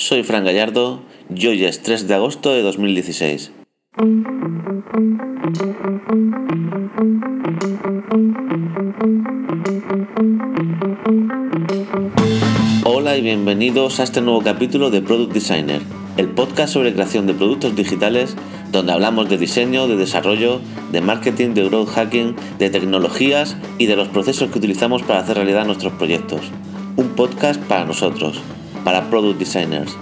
Soy Fran Gallardo y hoy es 3 de agosto de 2016. Hola y bienvenidos a este nuevo capítulo de Product Designer, el podcast sobre creación de productos digitales donde hablamos de diseño, de desarrollo, de marketing, de growth hacking, de tecnologías y de los procesos que utilizamos para hacer realidad nuestros proyectos. Un podcast para nosotros, para Product Designers.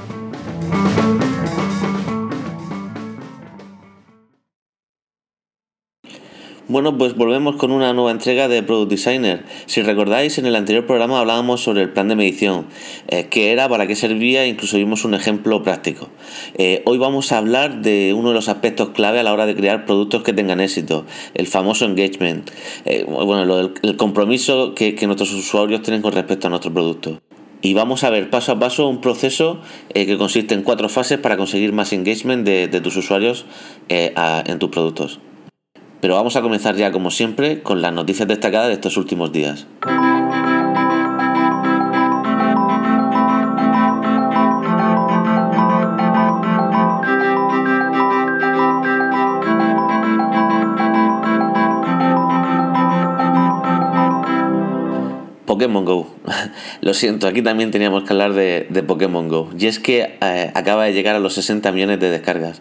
Bueno, pues volvemos con una nueva entrega de Product Designer. Si recordáis, en el anterior programa hablábamos sobre el plan de medición, eh, qué era, para qué servía, incluso vimos un ejemplo práctico. Eh, hoy vamos a hablar de uno de los aspectos clave a la hora de crear productos que tengan éxito, el famoso engagement, eh, bueno, el, compromiso que, nuestros usuarios tienen con respecto a nuestro producto. Y vamos a ver paso a paso un proceso que consiste en cuatro fases para conseguir más engagement de, tus usuarios en tus productos. Pero vamos a comenzar ya, como siempre, con las noticias destacadas de estos últimos días. Pokémon Go. Lo siento, aquí también teníamos que hablar de, Pokémon Go. Y es que eh, acaba de llegar a los 60 millones de descargas.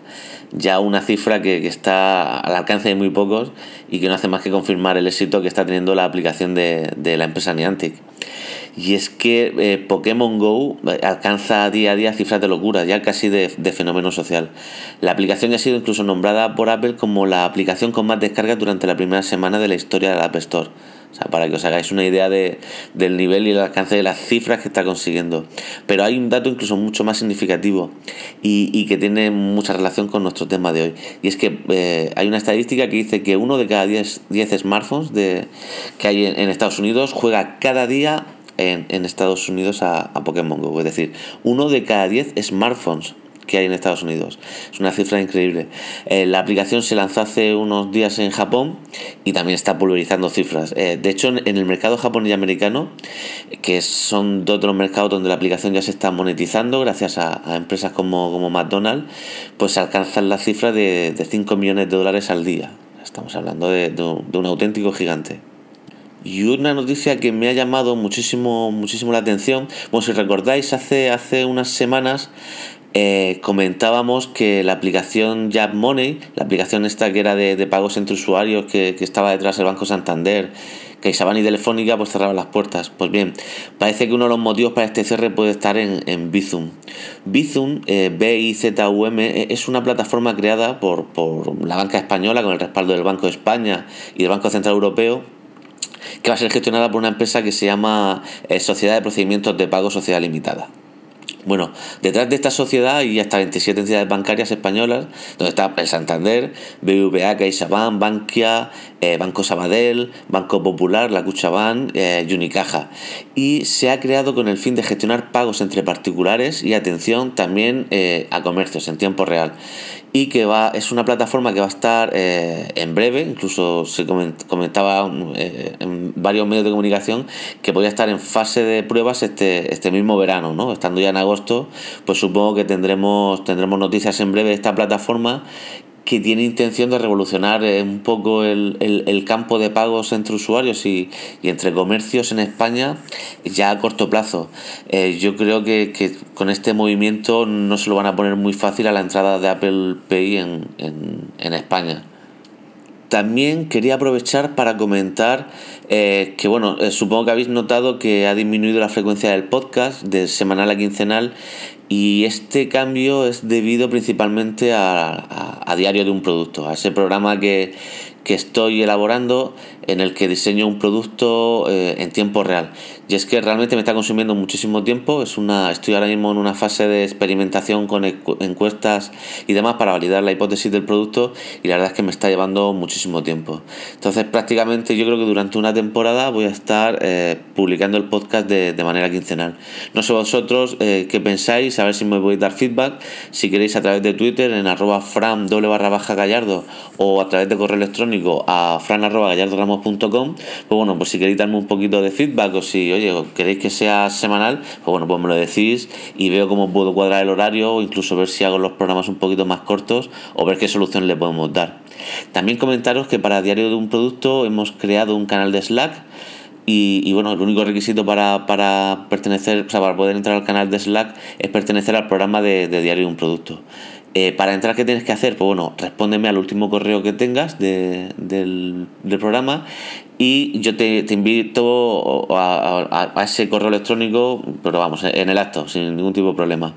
Ya una cifra que, está al alcance de muy pocos y que no hace más que confirmar el éxito que está teniendo la aplicación de, la empresa Niantic. Y es que eh, Pokémon Go eh, alcanza día a día cifras de locura, ya casi de, de, fenómeno social. La aplicación ha sido incluso nombrada por Apple como la aplicación con más descargas durante la primera semana de la historia de la App Store. O sea, para que os hagáis una idea de, del nivel y el alcance de las cifras que está consiguiendo. Pero hay un dato incluso mucho más significativo y, que tiene mucha relación con nuestro tema de hoy. Y es que eh, hay una estadística que dice que uno de cada 10, smartphones de, que hay en, Estados Unidos juega cada día en, Estados Unidos a, a Pokémon Go. Es decir, uno de cada 10 smartphones que hay en Estados Unidos. Es una cifra increíble. Eh, la aplicación se lanzó hace unos días en Japón y también está pulverizando cifras. Eh, de hecho, en, el mercado japonés y americano, que son dos de los mercados donde la aplicación ya se está monetizando gracias a, empresas como, como, McDonald's, pues se alcanzan las cifras de, de 5 millones de dólares al día. Estamos hablando de, de, un, auténtico gigante. Y una noticia que me ha llamado muchísimo, muchísimo la atención, bueno, si recordáis, hace, hace unas semanas eh, comentábamos que la aplicación Jab Money, la aplicación esta que era de, pagos entre usuarios, que, estaba detrás del Banco Santander, que y Telefónica, pues cerraba las puertas. Pues bien, parece que uno de los motivos para este cierre puede estar en, en Bizum. Bizum, eh, B-I-Z-U-M, e, es una plataforma creada por, por la banca española con el respaldo del Banco de España y del Banco Central Europeo que va a ser gestionada por una empresa que se llama eh, Sociedad de Procedimientos de Pago Sociedad Limitada. Bueno, detrás de esta sociedad hay hasta 27 entidades bancarias españolas, donde está el Santander, BBVA, CaixaBank, Bankia, eh, Banco Sabadell, Banco Popular, la Cuchabán eh, Unicaja. Y se ha creado con el fin de gestionar pagos entre particulares y atención también eh, a comercios en tiempo real y que va es una plataforma que va a estar eh, en breve, incluso se comentaba eh, en varios medios de comunicación que podría estar en fase de pruebas este, este mismo verano, ¿no? Estando ya en agosto, pues supongo que tendremos, tendremos noticias en breve de esta plataforma que tiene intención de revolucionar eh, un poco el, campo de pagos entre usuarios y, entre comercios en España ya a corto plazo. Eh, yo creo que, con este movimiento no se lo van a poner muy fácil a la entrada de Apple Pay en, en, España. También quería aprovechar para comentar eh, que, bueno, supongo que habéis notado que ha disminuido la frecuencia del podcast de semanal a quincenal y este cambio es debido principalmente a, a, diario de un producto, a ese programa que, que estoy elaborando en el que diseño un producto eh, en tiempo real. Y es que realmente me está consumiendo muchísimo tiempo. Es una, estoy ahora mismo en una fase de experimentación con encuestas y demás para validar la hipótesis del producto y la verdad es que me está llevando muchísimo tiempo. Entonces prácticamente yo creo que durante una temporada voy a estar eh, publicando el podcast de, manera quincenal. No sé vosotros eh, qué pensáis, a ver si me a dar feedback. Si queréis a través de Twitter en arroba fram doble barra baja gallardo o a través de correo electrónico electrónico a fran.gallardoramos.com, pues bueno, pues si queréis darme un poquito de feedback o si, oye, queréis que sea semanal, pues bueno, pues me lo decís y veo cómo puedo cuadrar el horario o incluso ver si hago los programas un poquito más cortos o ver qué solución le podemos dar. También comentaros que para Diario de un Producto hemos creado un canal de Slack y, bueno, el único requisito para, pertenecer, o sea, para poder entrar al canal de Slack es pertenecer al programa de, Diario de un Producto. Eh, para entrar, ¿qué tienes que hacer? Pues bueno, respóndeme al último correo que tengas del, programa y yo te, invito a, ese correo electrónico, pero vamos, en el acto, sin ningún tipo de problema.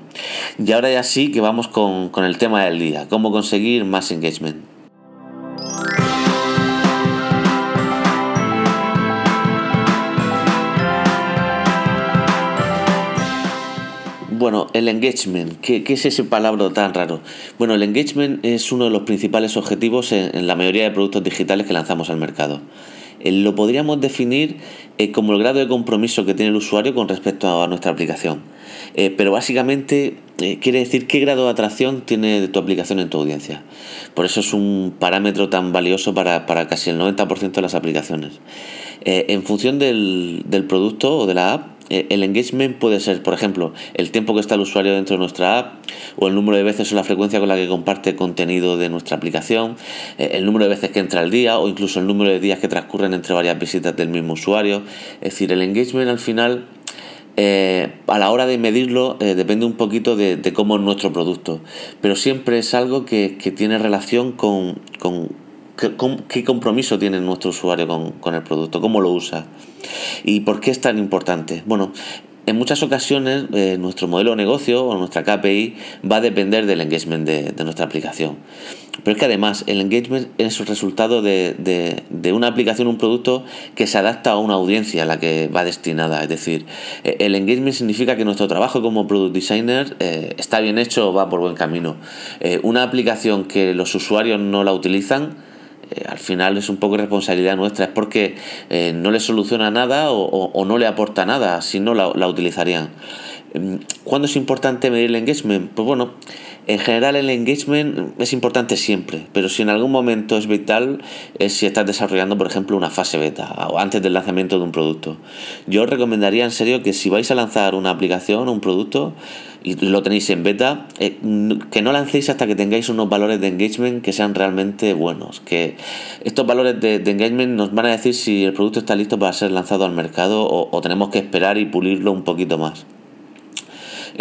Y ahora ya sí que vamos con, con el tema del día, cómo conseguir más engagement. Bueno, el engagement, ¿qué, es ese palabra tan raro? Bueno, el engagement es uno de los principales objetivos en, la mayoría de productos digitales que lanzamos al mercado. Eh, lo podríamos definir eh, como el grado de compromiso que tiene el usuario con respecto a nuestra aplicación. Eh, pero básicamente quiere decir qué grado de atracción tiene tu aplicación en tu audiencia. Por eso es un parámetro tan valioso para, casi el 90% de las aplicaciones. en función del, producto o de la app, el engagement puede ser, por ejemplo, el tiempo que está el usuario dentro de nuestra app, o el número de veces o la frecuencia con la que comparte contenido de nuestra aplicación, eh, el número de veces que entra al día, o incluso el número de días que transcurren entre varias visitas del mismo usuario. Es decir, el engagement al final eh, a la hora de medirlo depende un poquito de, cómo es nuestro producto, pero siempre es algo que, tiene relación con, qué compromiso tiene nuestro usuario con, el producto, cómo lo usa y por qué es tan importante. Bueno, en muchas ocasiones eh, nuestro modelo de negocio o nuestra KPI va a depender del engagement de, nuestra aplicación. Pero es que además el engagement es el resultado de, una aplicación, un producto que se adapta a una audiencia a la que va destinada. Es decir, eh, el engagement significa que nuestro trabajo como product designer eh, está bien hecho o va por buen camino. una aplicación que los usuarios no la utilizan, eh, al final es un poco responsabilidad nuestra, es porque eh, no le soluciona nada o, no le aporta nada, si no la, la utilizarían. Em, ¿Cuándo es importante medir el engagement? Pues bueno, en general el engagement es importante siempre, pero si en algún momento es vital es si estás desarrollando, por ejemplo, una fase beta o antes del lanzamiento de un producto. Yo os recomendaría en serio que si vais a lanzar una aplicación o un producto y lo tenéis en beta, eh, que no lancéis hasta que tengáis unos valores de engagement que sean realmente buenos. Que estos valores de, engagement nos van a decir si el producto está listo para ser lanzado al mercado o tenemos que esperar y pulirlo un poquito más.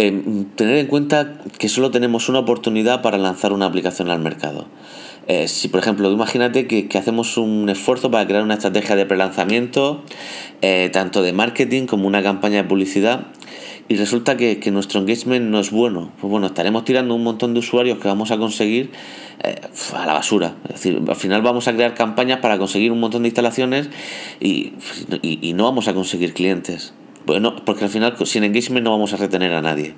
Eh, tener en cuenta que solo tenemos una oportunidad para lanzar una aplicación al mercado. Eh, si, por ejemplo, imagínate que, hacemos un esfuerzo para crear una estrategia de prelanzamiento, eh, tanto de marketing como una campaña de publicidad, y resulta que, nuestro engagement no es bueno, pues bueno, estaremos tirando un montón de usuarios que vamos a conseguir a la basura. Es decir, al final vamos a crear campañas para conseguir un montón de instalaciones y no vamos a conseguir clientes. Bueno, porque al final sin engagement no vamos a retener a nadie.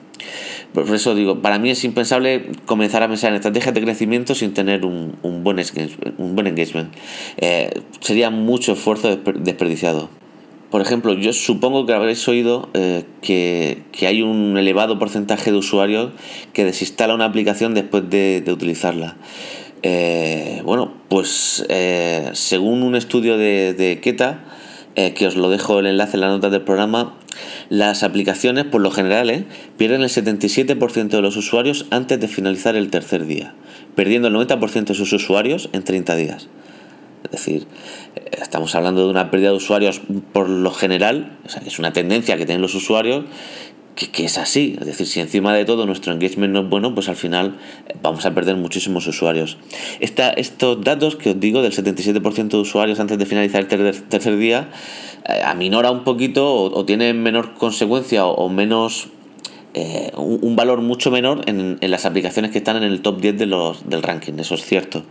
Por eso digo, para mí es impensable comenzar a pensar en estrategias de crecimiento sin tener un, buen, un buen engagement. Eh, sería mucho esfuerzo desperdiciado. Por ejemplo, yo supongo que habréis oído eh, que, hay un elevado porcentaje de usuarios que desinstala una aplicación después de, utilizarla. Eh, bueno, pues según un estudio de, de Keta, que os lo dejo el enlace en la nota del programa, las aplicaciones, por lo general, ¿eh? pierden el 77% de los usuarios antes de finalizar el tercer día, perdiendo el 90% de sus usuarios en 30 días. Es decir, eh, estamos hablando de una pérdida de usuarios por lo general, es una tendencia que tienen los usuarios que, es así. Es decir, si encima de todo nuestro engagement no es bueno, pues al final eh, vamos a perder muchísimos usuarios. Esta, estos datos que os digo del 77% de usuarios antes de finalizar el tercer, día, eh, aminora un poquito o, o, tiene menor consecuencia o menos eh, un, valor mucho menor en, las aplicaciones que están en el top 10 de los, del ranking, eso es cierto.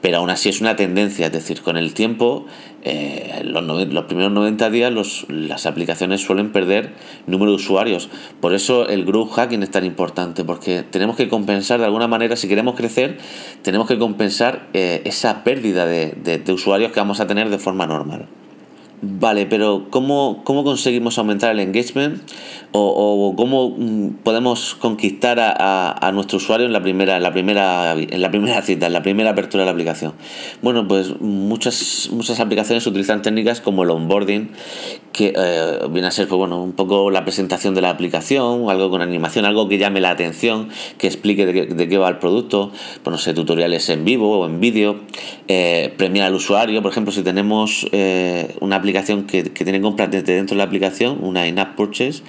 Pero aún así es una tendencia, es decir, con el tiempo, eh, los, los, primeros 90 días las aplicaciones suelen perder número de usuarios. Por eso el growth hacking es tan importante, porque tenemos que compensar de alguna manera, si queremos crecer, tenemos que compensar eh, esa pérdida de usuarios que vamos a tener de forma normal. Vale, pero ¿cómo, cómo conseguimos aumentar el engagement? O, cómo mm, podemos conquistar a, nuestro usuario en la primera, en la primera, en la primera cita, en la primera apertura de la aplicación. Bueno, pues muchas, muchas aplicaciones utilizan técnicas como el onboarding, que eh, viene a ser pues, bueno, un poco la presentación de la aplicación, algo con animación, algo que llame la atención, que explique de qué, va el producto, pues no sé, tutoriales en vivo o en vídeo, eh, premiar al usuario, por ejemplo, si tenemos eh, una aplicación que, que tiene compras desde dentro de la aplicación, una in-app purchase,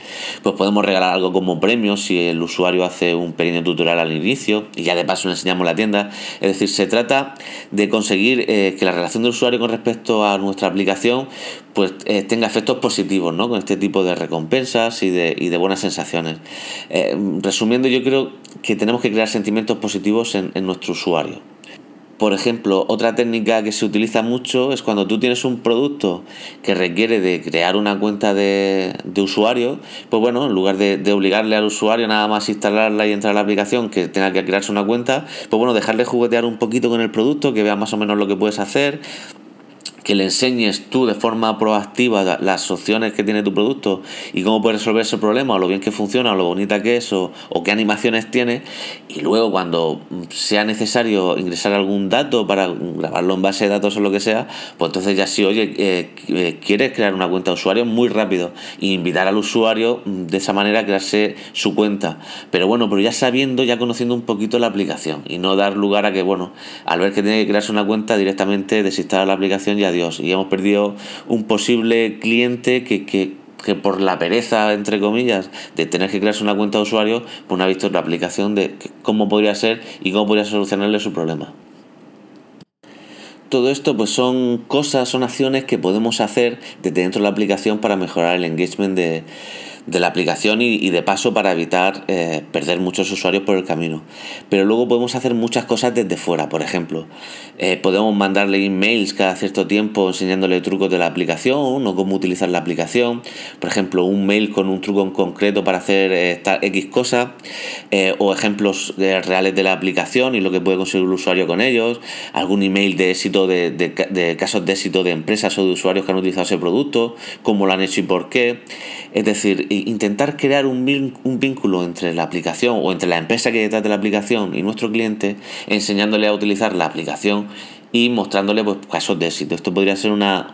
pues podemos regalar algo como premio si el usuario hace un pequeño tutorial al inicio y ya de paso le enseñamos la tienda. Es decir, se trata de conseguir eh, que la relación del usuario con respecto a nuestra aplicación pues eh, tenga efectos positivos ¿no? con este tipo de recompensas y de, y de buenas sensaciones. Eh, resumiendo, yo creo que tenemos que crear sentimientos positivos en nuestro usuario. Por ejemplo, otra técnica que se utiliza mucho es cuando tú tienes un producto que requiere de crear una cuenta de, usuario, pues bueno, en lugar de, de, obligarle al usuario nada más instalarla y entrar a la aplicación que tenga que crearse una cuenta, pues bueno, dejarle juguetear un poquito con el producto, que vea más o menos lo que puedes hacer, que le enseñes tú de forma proactiva las opciones que tiene tu producto y cómo puedes resolver ese problema, o lo bien que funciona, o lo bonita que es, o, qué animaciones tiene, y luego cuando sea necesario ingresar algún dato para grabarlo en base de datos o lo que sea, pues entonces ya sí, oye, eh, eh, quieres crear una cuenta de usuario muy rápido e invitar al usuario de esa manera a crearse su cuenta. Pero bueno, pero ya sabiendo, ya conociendo un poquito la aplicación y no dar lugar a que, bueno, al ver que tiene que crearse una cuenta directamente desinstalar la aplicación ya Dios. Y hemos perdido un posible cliente que, que, por la pereza, entre comillas, de tener que crearse una cuenta de usuario, pues no ha visto la aplicación de cómo podría ser y cómo podría solucionarle su problema. Todo esto pues son cosas, son acciones que podemos hacer desde dentro de la aplicación para mejorar el engagement de, de la aplicación y, de paso para evitar eh, perder muchos usuarios por el camino. Pero luego podemos hacer muchas cosas desde fuera, por ejemplo, eh, podemos mandarle emails cada cierto tiempo enseñándole trucos de la aplicación o cómo utilizar la aplicación, por ejemplo, un mail con un truco en concreto para hacer esta X cosa, eh, o ejemplos reales de la aplicación y lo que puede conseguir el usuario con ellos, algún email de éxito de, de casos de éxito de empresas o de usuarios que han utilizado ese producto, cómo lo han hecho y por qué. Es decir, intentar crear un, vínculo entre la aplicación o entre la empresa que detrás de la aplicación y nuestro cliente, enseñándole a utilizar la aplicación y mostrándole pues, casos de éxito. Esto podría ser una,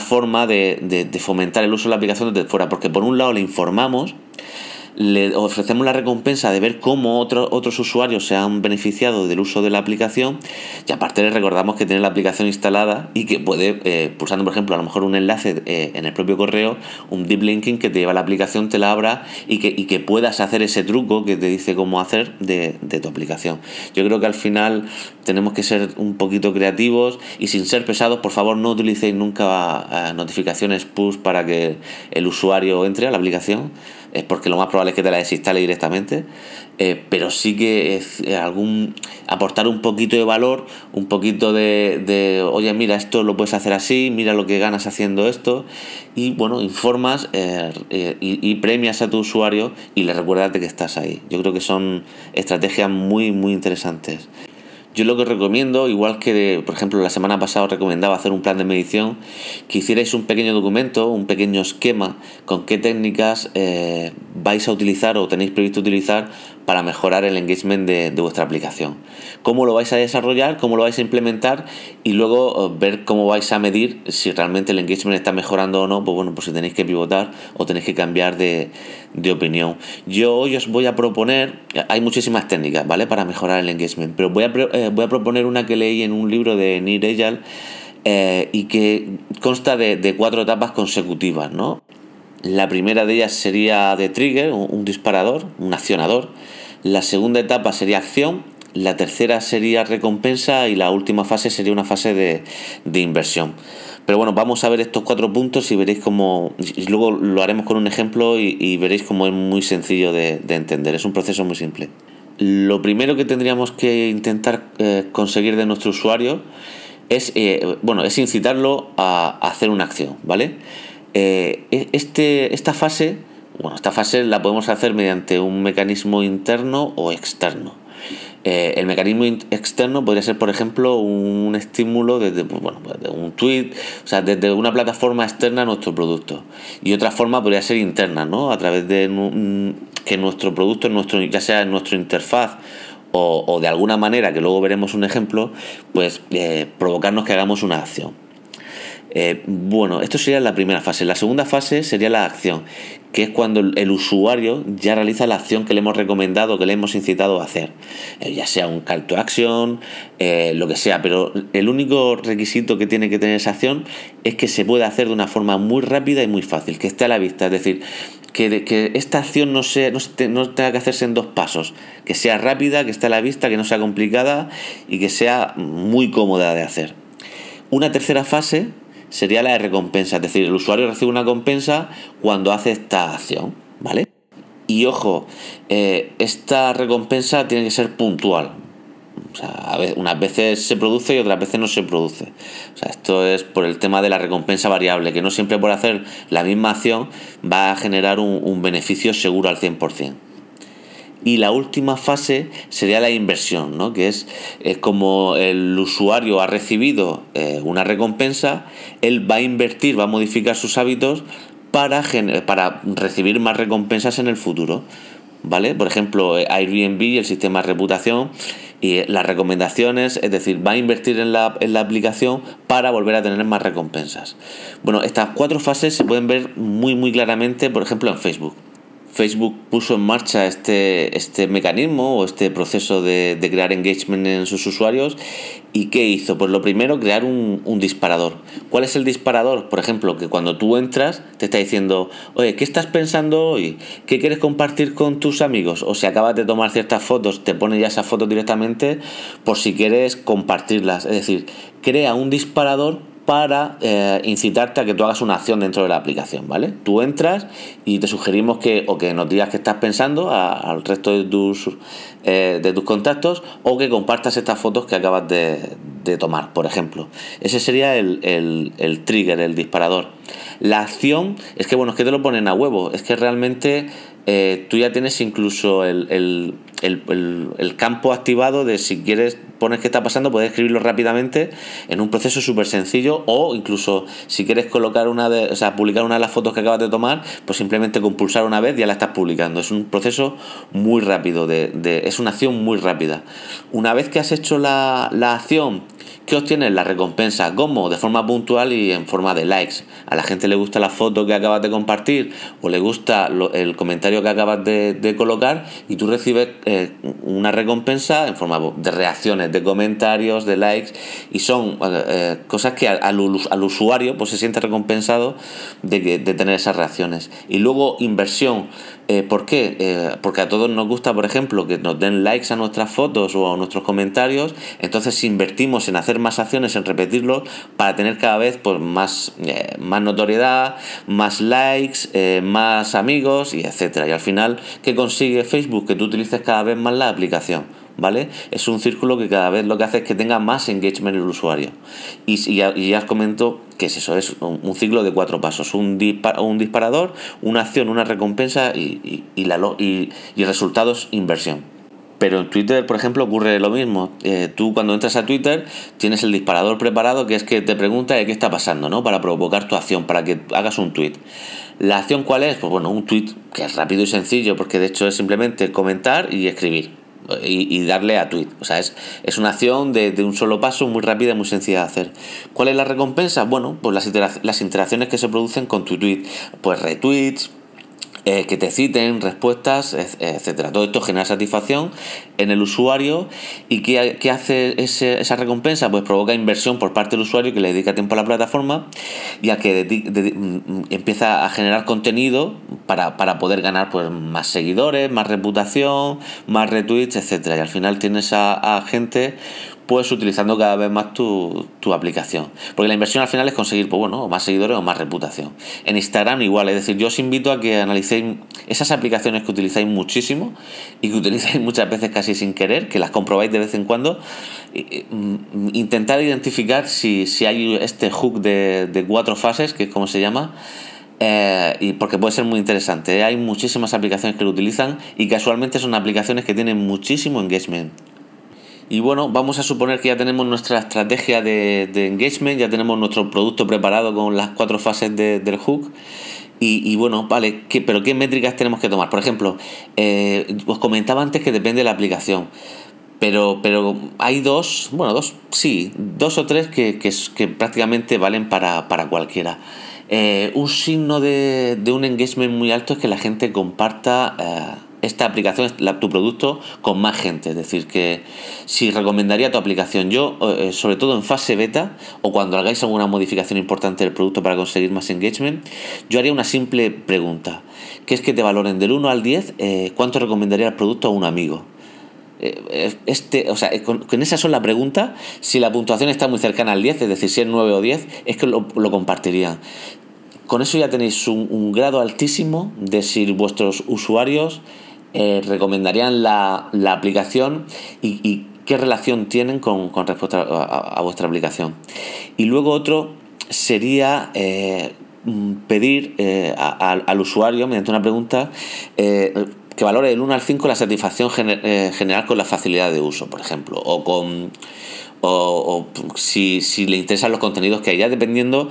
forma de, de fomentar el uso de la aplicación desde fuera, porque por un lado le informamos le ofrecemos la recompensa de ver cómo otros usuarios se han beneficiado del uso de la aplicación y aparte le recordamos que tiene la aplicación instalada y que puede, eh, pulsando por ejemplo a lo mejor un enlace eh, en el propio correo, un deep linking que te lleva a la aplicación, te la abra y que, y que puedas hacer ese truco que te dice cómo hacer de, de tu aplicación. Yo creo que al final tenemos que ser un poquito creativos y sin ser pesados, por favor no utilicéis nunca eh, notificaciones push para que el usuario entre a la aplicación es porque lo más probable es que te la desinstale directamente, eh, pero sí que es eh, algún aportar un poquito de valor, un poquito de, oye, mira, esto lo puedes hacer así, mira lo que ganas haciendo esto, y bueno, informas eh, y, premias a tu usuario y le recuerdas de que estás ahí. Yo creo que son estrategias muy, muy interesantes. Yo lo que recomiendo, igual que por ejemplo la semana pasada recomendaba hacer un plan de medición, que hicierais un pequeño documento, un pequeño esquema con qué técnicas eh, vais a utilizar o tenéis previsto utilizar para mejorar el engagement de, vuestra aplicación. Cómo lo vais a desarrollar, cómo lo vais a implementar y luego eh, ver cómo vais a medir si realmente el engagement está mejorando o no, pues bueno, pues si tenéis que pivotar o tenéis que cambiar de, opinión. Yo hoy os voy a proponer, hay muchísimas técnicas, ¿vale? Para mejorar el engagement, pero voy a, eh, voy a proponer una que leí en un libro de Nir Eyal eh, y que consta de, de cuatro etapas consecutivas, ¿no? La primera de ellas sería de trigger, un disparador, un accionador. La segunda etapa sería acción, la tercera sería recompensa y la última fase sería una fase de, inversión. Pero bueno, vamos a ver estos cuatro puntos y veréis cómo, y luego lo haremos con un ejemplo y, veréis cómo es muy sencillo de, entender, es un proceso muy simple. Lo primero que tendríamos que intentar eh, conseguir de nuestro usuario es, eh, bueno, es incitarlo a, hacer una acción, ¿vale? Eh, e-, este, esta fase, bueno, esta fase la podemos hacer mediante un mecanismo interno o externo. Eh, el mecanismo externo podría ser, por ejemplo, un estímulo desde, pues, bueno, pues, un tweet, o sea, desde una plataforma externa a nuestro producto. Y otra forma podría ser interna, ¿no? A través de que nuestro producto, nuestro, ya sea en nuestra interfaz o, de alguna manera, que luego veremos un ejemplo, pues eh, provocarnos que hagamos una acción. Eh, bueno, esto sería la primera fase. La segunda fase sería la acción, que es cuando el usuario ya realiza la acción que le hemos recomendado, que le hemos incitado a hacer, eh, ya sea un call to action, lo que sea, pero el único requisito que tiene que tener esa acción es que se pueda hacer de una forma muy rápida y muy fácil, que esté a la vista, es decir, que, esta acción no, sea, no, tenga que hacerse en dos pasos, que sea rápida, que esté a la vista, que no sea complicada y que sea muy cómoda de hacer. Una tercera fase sería la recompensa, es decir, el usuario recibe una recompensa cuando hace esta acción, ¿vale? Y ojo, eh, esta recompensa tiene que ser puntual, o sea, unas veces se produce y otras veces no se produce. O sea, esto es por el tema de la recompensa variable, que no siempre por hacer la misma acción va a generar un, beneficio seguro al 100%. Y la última fase sería la inversión, ¿no? que es, como el usuario ha recibido eh, una recompensa, él va a invertir, va a modificar sus hábitos para, para recibir más recompensas en el futuro. ¿Vale? Por ejemplo, Airbnb, el sistema de reputación, y las recomendaciones, es decir, va a invertir en la, en la aplicación para volver a tener más recompensas. Bueno, estas cuatro fases se pueden ver muy muy claramente, por ejemplo, en Facebook. Facebook puso en marcha este, este mecanismo o este proceso de, crear engagement en sus usuarios. ¿Y qué hizo? Pues lo primero, crear un, disparador. ¿Cuál es el disparador? Por ejemplo, que cuando tú entras te está diciendo, oye, ¿qué estás pensando hoy? ¿Qué quieres compartir con tus amigos? O si acabas de tomar ciertas fotos, te pone ya esas fotos directamente por si quieres compartirlas. Es decir, crea un disparador para eh, incitarte a que tú hagas una acción dentro de la aplicación, ¿vale? Tú entras y te sugerimos que o que nos digas qué estás pensando al resto de tus, eh, de tus contactos o que compartas estas fotos que acabas de, tomar, por ejemplo. Ese sería el, trigger, el disparador. La acción es que, bueno, es que te lo ponen a huevo, es que realmente eh, tú ya tienes incluso el, campo activado de si quieres pones qué está pasando, puedes escribirlo rápidamente en un proceso súper sencillo o incluso si quieres colocar una de, o sea, publicar una de las fotos que acabas de tomar, pues simplemente con pulsar una vez ya la estás publicando. Es un proceso muy rápido, de, es una acción muy rápida. Una vez que has hecho la, la acción ¿Qué obtienes? La recompensa. ¿Cómo? De forma puntual y en forma de likes. A la gente le gusta la foto que acabas de compartir o le gusta el comentario que acabas de, colocar y tú recibes eh, una recompensa en forma de reacciones, de comentarios, de likes y son eh, eh, cosas que al, usuario pues se siente recompensado de, tener esas reacciones. Y luego inversión. ¿Por qué? Porque a todos nos gusta, por ejemplo, que nos den likes a nuestras fotos o a nuestros comentarios, entonces invertimos en hacer más acciones, en repetirlo, para tener cada vez pues, más, eh, más notoriedad, más likes, más amigos y etcétera. Y al final, ¿qué consigue Facebook? Que tú utilices cada vez más la aplicación. ¿vale? Es un círculo que cada vez lo que hace es que tenga más engagement el usuario. Y, ya, os comento que es eso, es un, ciclo de cuatro pasos, un, un disparador, una acción, una recompensa y, y, la, inversión. Pero en Twitter, por ejemplo, ocurre lo mismo. Eh, tú cuando entras a Twitter tienes el disparador preparado que es que te pregunta de qué está pasando, ¿no? Para provocar tu acción, para que hagas un tweet. ¿La acción cuál es? Pues bueno, un tweet que es rápido y sencillo, porque de hecho es simplemente comentar y escribir y, darle a tweet. O sea, es, es una acción de, de, un solo paso muy rápida y muy sencilla de hacer. ¿Cuál es la recompensa? Bueno, pues las, las interacciones que se producen con tu tweet. Pues retweets, eh, que te citen respuestas, etcétera. Todo esto genera satisfacción en el usuario y ¿qué, hace esa recompensa? Pues provoca inversión por parte del usuario que le dedica tiempo a la plataforma y que mm, empieza a generar contenido para, poder ganar pues, más seguidores, más reputación, más retweets, etcétera. Y al final tienes a gente pues utilizando cada vez más tu, aplicación. Porque la inversión al final es conseguir pues, bueno, más seguidores o más reputación. En Instagram igual, es decir, yo os invito a que analicéis esas aplicaciones que utilizáis muchísimo y que utilizáis muchas veces casi sin querer, que las comprobáis de vez en cuando. Mm, intentar identificar si, hay este hook de, cuatro fases, que es como se llama, eh, y porque puede ser muy interesante. Hay muchísimas aplicaciones que lo utilizan y casualmente son aplicaciones que tienen muchísimo engagement Y bueno, vamos a suponer que ya tenemos nuestra estrategia de, engagement, ya tenemos nuestro producto preparado con las cuatro fases del hook. Y, bueno, vale, ¿qué, pero ¿qué métricas tenemos que tomar? Por ejemplo, eh, os comentaba antes que depende de la aplicación. Pero, pero hay dos, bueno, dos, sí, dos o tres que, que, prácticamente valen para, cualquiera. Eh, un signo de, de, un engagement muy alto es que la gente comparta eh, esta aplicación, tu producto, con más gente. Es decir, que si recomendaría tu aplicación, yo, eh, sobre todo en fase beta o cuando hagáis alguna modificación importante del producto para conseguir más engagement, yo haría una simple pregunta, que es que te valoren del 1 al 10, eh, ¿cuánto recomendaría el producto a un amigo? Eh, este, o sea, con, esa sola pregunta, si la puntuación está muy cercana al 10, es decir, si es 9 o 10, es que lo, lo compartirían. Con eso ya tenéis un, grado altísimo de si vuestros usuarios eh, recomendarían la, aplicación y, qué relación tienen con, respecto a, vuestra aplicación. Y luego otro sería eh, pedir eh, al usuario, mediante una pregunta, que valore del 1 al 5 la satisfacción general con la facilidad de uso, por ejemplo, o con o, si, si, le interesan los contenidos que hay, ya dependiendo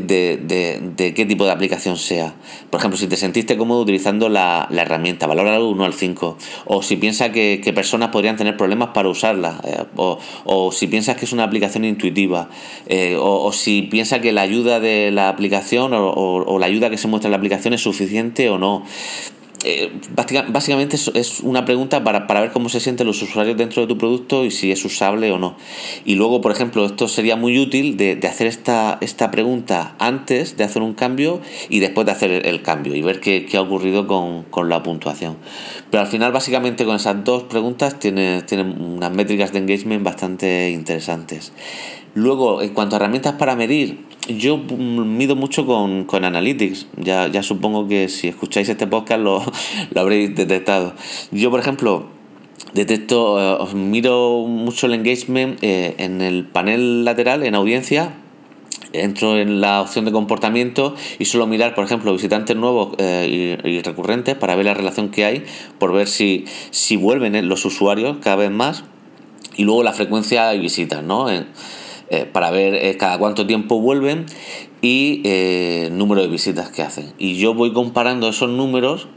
de, qué tipo de aplicación sea. Por ejemplo, si te sentiste cómodo utilizando la, herramienta, valora 1 al 5. O si piensas que, personas podrían tener problemas para usarla. Eh, o, si piensas que es una aplicación intuitiva. Eh, o, si piensas que la ayuda de la aplicación o, la ayuda que se muestra en la aplicación es suficiente o no. Eh, básicamente es una pregunta para, ver cómo se sienten los usuarios dentro de tu producto y si es usable o no. Y luego, por ejemplo, esto sería muy útil de, hacer esta, esta pregunta antes de hacer un cambio y después de hacer el cambio y ver qué, ha ocurrido con, la puntuación. Pero al final, básicamente, con esas dos preguntas tiene, tiene unas métricas de engagement bastante interesantes. Luego, en cuanto a herramientas para medir, yo mido mucho con, Analytics. Ya, ya supongo que si escucháis este podcast lo, habréis detectado. Yo, por ejemplo, detecto, eh, miro mucho el engagement eh, en el panel lateral, en audiencia. Entro en la opción de comportamiento y suelo mirar, por ejemplo, visitantes nuevos eh, y, recurrentes para ver la relación que hay, por ver si, si vuelven los usuarios cada vez más. Y luego la frecuencia de visitas, ¿no? Eh, para ver eh, cada cuánto tiempo vuelven y eh, número de visitas que hacen. Y yo voy comparando esos números,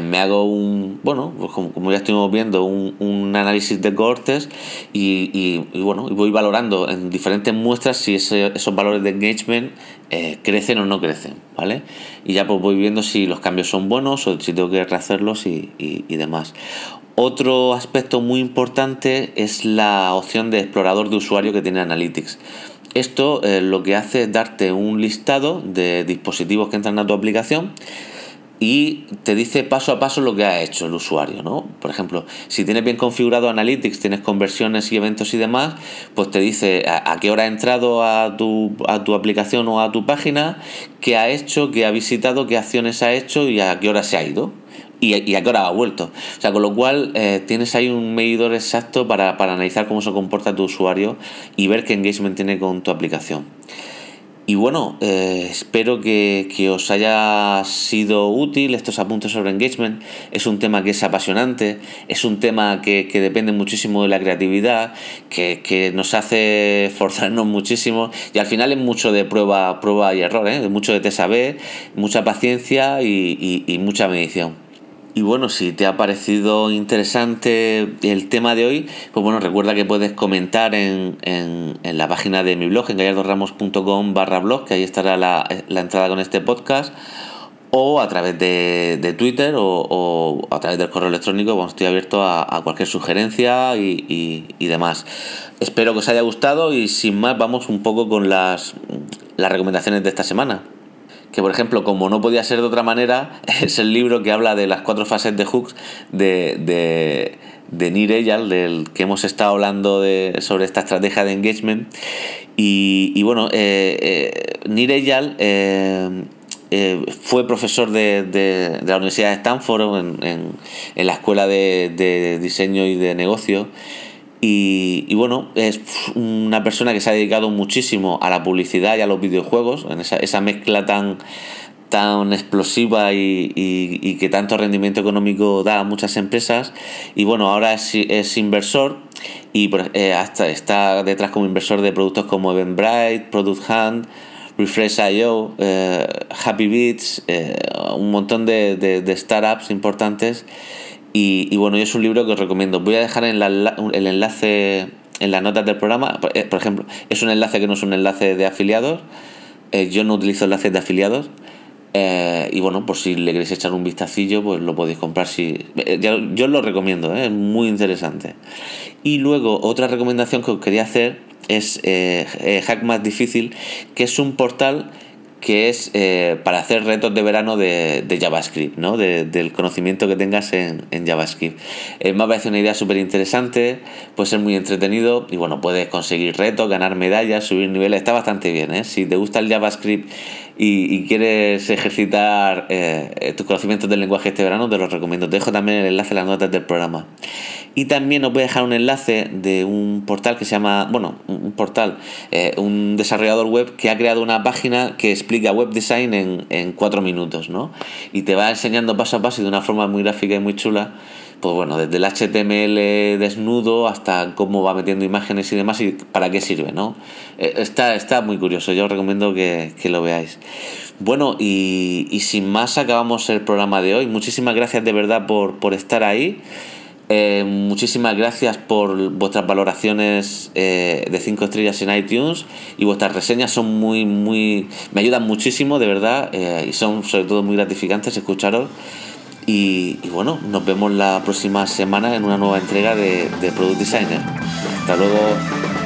me hago un, bueno, pues como, ya estuvimos viendo, un, análisis de cortes y, bueno, y voy valorando en diferentes muestras si esos valores de engagement crecen o no crecen, ¿vale? Y ya pues voy viendo si los cambios son buenos o si tengo que rehacerlos y, y demás. Otro aspecto muy importante es la opción de explorador de usuario que tiene Analytics. Esto eh, lo que hace es darte un listado de dispositivos que entran a tu aplicación y te dice paso a paso lo que ha hecho el usuario, ¿no? Por ejemplo, si tienes bien configurado Analytics, tienes conversiones y eventos y demás, pues te dice a, qué hora ha entrado a tu, a tu aplicación o a tu página, qué ha hecho, qué ha visitado, qué acciones ha hecho y a qué hora se ha ido y, a qué hora ha vuelto. O sea, con lo cual eh, tienes ahí un medidor exacto para, analizar cómo se comporta tu usuario y ver qué engagement tiene con tu aplicación. Y bueno, eh, espero que, os haya sido útil estos apuntes sobre engagement. Es un tema que es apasionante, es un tema que, depende muchísimo de la creatividad, que, nos hace forzarnos muchísimo y al final es mucho de prueba, prueba y error, ¿eh? mucho de te saber, mucha paciencia y mucha medición. Y bueno, si te ha parecido interesante el tema de hoy, pues bueno, recuerda que puedes comentar en, la página de mi blog, en gallardoramos.com barra blog, que ahí estará la, entrada con este podcast, o a través de, Twitter o, a través del correo electrónico, bueno, estoy abierto a, cualquier sugerencia y, demás. Espero que os haya gustado y sin más vamos un poco con las, las recomendaciones de esta semana que por ejemplo, como no podía ser de otra manera, es el libro que habla de las cuatro fases de hooks de, de, de Eyal, del que hemos estado hablando de, sobre esta estrategia de engagement. Y, bueno, eh, eh, Eyal eh, eh, fue profesor de, de, la Universidad de Stanford en, en, la Escuela de, de Diseño y de Negocio. Y, bueno, es una persona que se ha dedicado muchísimo a la publicidad y a los videojuegos, en esa, esa mezcla tan, tan explosiva y, que tanto rendimiento económico da a muchas empresas. Y bueno, ahora es, inversor y hasta está detrás como inversor de productos como Eventbrite, Product Hunt, Refresh.io, Happy Beats, un montón de, startups importantes. Y, y, bueno, es un libro que os recomiendo. Voy a dejar en el enlace en las notas del programa. Por ejemplo, es un enlace que no es un enlace de afiliados. yo no utilizo enlaces de afiliados. Eh, y bueno, por si le queréis echar un vistacillo, pues lo podéis comprar. Si, eh, yo lo recomiendo, ¿eh? es muy interesante. Y luego, otra recomendación que os quería hacer es Hack Más Difícil, que es un portal que es eh, para hacer retos de verano de, JavaScript, ¿no? del conocimiento que tengas en, JavaScript. Eh, me parece una idea súper interesante, puede ser muy entretenido y bueno, puedes conseguir retos, ganar medallas, subir niveles, está bastante bien. ¿eh? Si te gusta el JavaScript y, quieres ejercitar eh, tus conocimientos del lenguaje este verano, te lo recomiendo. Te dejo también el enlace en las notas del programa. Y también os voy a dejar un enlace de un portal que se llama, bueno, un portal, eh, un desarrollador web que ha creado una página que explica web design en, en cuatro minutos, ¿no? Y te va enseñando paso a paso y de una forma muy gráfica y muy chula pues bueno, desde el HTML desnudo hasta cómo va metiendo imágenes y demás y para qué sirve, ¿no? Eh, está, está muy curioso, yo os recomiendo que, lo veáis. Bueno, y, sin más acabamos el programa de hoy. Muchísimas gracias de verdad por, estar ahí. Eh, muchísimas gracias por vuestras valoraciones eh, de 5 estrellas en iTunes y vuestras reseñas son muy, muy, me ayudan muchísimo, de verdad, y son sobre todo muy gratificantes escucharos. Y, bueno, nos vemos la próxima semana en una nueva entrega de, de Product Designer. Hasta luego.